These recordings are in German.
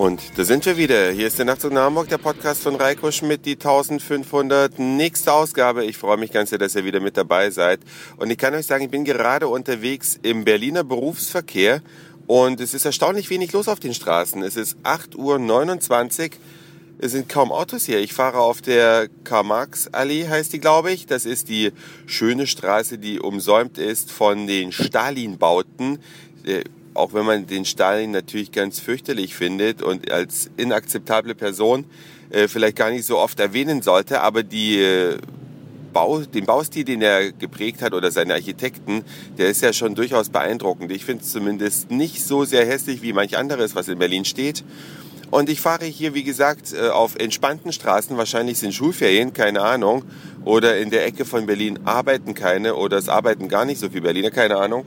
Und da sind wir wieder. Hier ist der Nachtzug nach Hamburg, der Podcast von Reiko Schmidt, die 1500. Nächste Ausgabe. Ich freue mich ganz sehr, dass ihr wieder mit dabei seid. Und ich kann euch sagen, ich bin gerade unterwegs im Berliner Berufsverkehr und es ist erstaunlich wenig los auf den Straßen. Es ist 8.29 Uhr. Es sind kaum Autos hier. Ich fahre auf der Karl-Marx-Allee, heißt die, glaube ich. Das ist die schöne Straße, die umsäumt ist von den Stalin-Bauten äh, auch wenn man den Stalin natürlich ganz fürchterlich findet und als inakzeptable Person äh, vielleicht gar nicht so oft erwähnen sollte, aber die äh, Bau, den Baustil, den er geprägt hat oder seine Architekten, der ist ja schon durchaus beeindruckend. Ich finde es zumindest nicht so sehr hässlich wie manch anderes, was in Berlin steht. Und ich fahre hier, wie gesagt, äh, auf entspannten Straßen. Wahrscheinlich sind Schulferien, keine Ahnung. Oder in der Ecke von Berlin arbeiten keine oder es arbeiten gar nicht so viele Berliner, keine Ahnung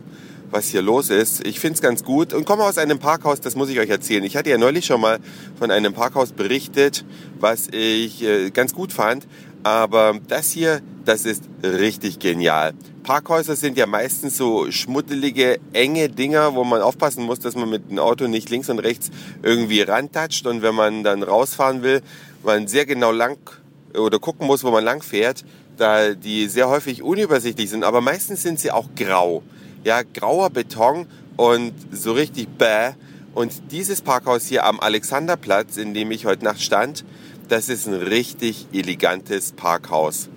was hier los ist. Ich finde es ganz gut und komme aus einem Parkhaus, das muss ich euch erzählen. Ich hatte ja neulich schon mal von einem Parkhaus berichtet, was ich äh, ganz gut fand. Aber das hier, das ist richtig genial. Parkhäuser sind ja meistens so schmuddelige, enge Dinger, wo man aufpassen muss, dass man mit dem Auto nicht links und rechts irgendwie rantatscht. Und wenn man dann rausfahren will, man sehr genau lang oder gucken muss, wo man lang fährt, da die sehr häufig unübersichtlich sind. Aber meistens sind sie auch grau ja, grauer Beton und so richtig bäh. Und dieses Parkhaus hier am Alexanderplatz, in dem ich heute Nacht stand, das ist ein richtig elegantes Parkhaus.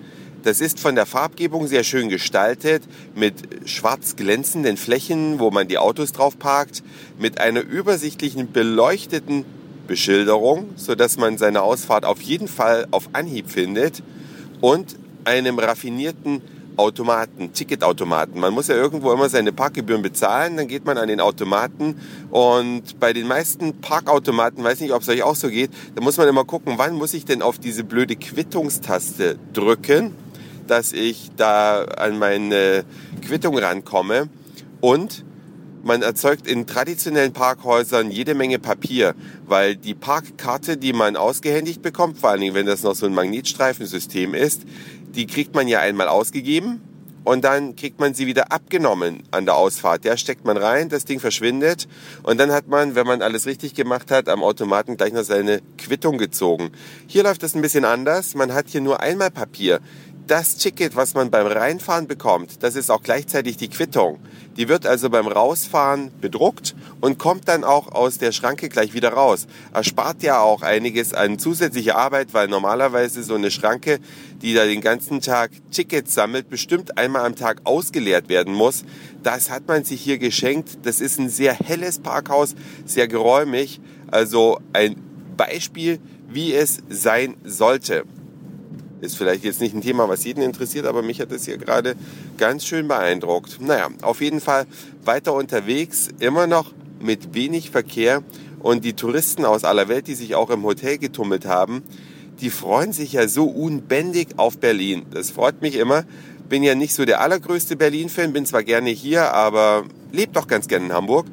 Das ist von der Farbgebung sehr schön gestaltet, mit schwarz glänzenden Flächen, wo man die Autos drauf parkt, mit einer übersichtlichen beleuchteten Beschilderung, so dass man seine Ausfahrt auf jeden Fall auf Anhieb findet und einem raffinierten Automaten, Ticketautomaten. Man muss ja irgendwo immer seine Parkgebühren bezahlen, dann geht man an den Automaten und bei den meisten Parkautomaten, weiß nicht, ob es euch auch so geht, da muss man immer gucken, wann muss ich denn auf diese blöde Quittungstaste drücken, dass ich da an meine Quittung rankomme und man erzeugt in traditionellen Parkhäusern jede Menge Papier, weil die Parkkarte, die man ausgehändigt bekommt, vor allen Dingen, wenn das noch so ein Magnetstreifensystem ist, die kriegt man ja einmal ausgegeben und dann kriegt man sie wieder abgenommen an der Ausfahrt. Ja, steckt man rein, das Ding verschwindet und dann hat man, wenn man alles richtig gemacht hat, am Automaten gleich noch seine Quittung gezogen. Hier läuft das ein bisschen anders. Man hat hier nur einmal Papier das Ticket, was man beim Reinfahren bekommt, das ist auch gleichzeitig die Quittung. Die wird also beim Rausfahren bedruckt und kommt dann auch aus der Schranke gleich wieder raus. Erspart ja auch einiges an zusätzlicher Arbeit, weil normalerweise so eine Schranke, die da den ganzen Tag Tickets sammelt, bestimmt einmal am Tag ausgeleert werden muss. Das hat man sich hier geschenkt. Das ist ein sehr helles Parkhaus, sehr geräumig. Also ein Beispiel, wie es sein sollte. Ist vielleicht jetzt nicht ein Thema, was jeden interessiert, aber mich hat es hier gerade ganz schön beeindruckt. Naja, auf jeden Fall weiter unterwegs, immer noch mit wenig Verkehr und die Touristen aus aller Welt, die sich auch im Hotel getummelt haben, die freuen sich ja so unbändig auf Berlin. Das freut mich immer. Bin ja nicht so der allergrößte Berlin-Fan, bin zwar gerne hier, aber lebe doch ganz gerne in Hamburg.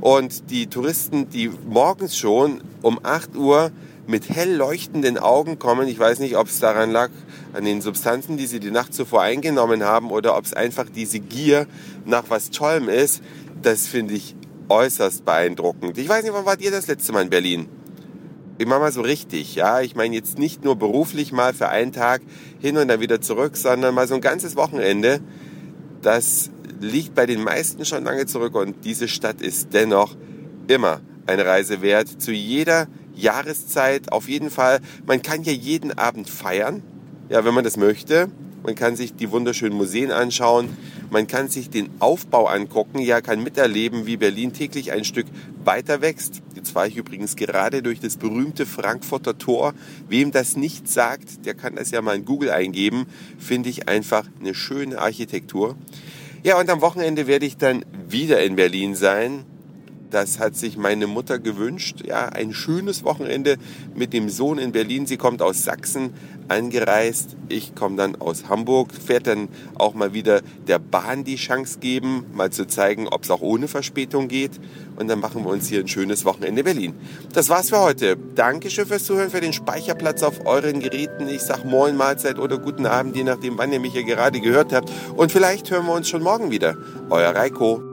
Und die Touristen, die morgens schon um 8 Uhr mit hell leuchtenden Augen kommen. Ich weiß nicht, ob es daran lag, an den Substanzen, die sie die Nacht zuvor eingenommen haben, oder ob es einfach diese Gier nach was Tollem ist. Das finde ich äußerst beeindruckend. Ich weiß nicht, wann wart ihr das letzte Mal in Berlin? Ich mache mal so richtig, ja. Ich meine jetzt nicht nur beruflich mal für einen Tag hin und dann wieder zurück, sondern mal so ein ganzes Wochenende. Das liegt bei den meisten schon lange zurück und diese Stadt ist dennoch immer eine Reise wert. Zu jeder Jahreszeit auf jeden Fall. Man kann ja jeden Abend feiern, ja, wenn man das möchte. Man kann sich die wunderschönen Museen anschauen. Man kann sich den Aufbau angucken. Ja, kann miterleben, wie Berlin täglich ein Stück weiter wächst. Jetzt fahre ich übrigens gerade durch das berühmte Frankfurter Tor. Wem das nicht sagt, der kann das ja mal in Google eingeben. Finde ich einfach eine schöne Architektur. Ja, und am Wochenende werde ich dann wieder in Berlin sein. Das hat sich meine Mutter gewünscht. Ja, ein schönes Wochenende mit dem Sohn in Berlin. Sie kommt aus Sachsen angereist. Ich komme dann aus Hamburg. Fährt dann auch mal wieder der Bahn die Chance geben, mal zu zeigen, ob es auch ohne Verspätung geht. Und dann machen wir uns hier ein schönes Wochenende Berlin. Das war's für heute. Dankeschön fürs Zuhören, für den Speicherplatz auf euren Geräten. Ich sag Moin, Mahlzeit oder guten Abend, je nachdem, wann ihr mich hier gerade gehört habt. Und vielleicht hören wir uns schon morgen wieder. Euer Reiko.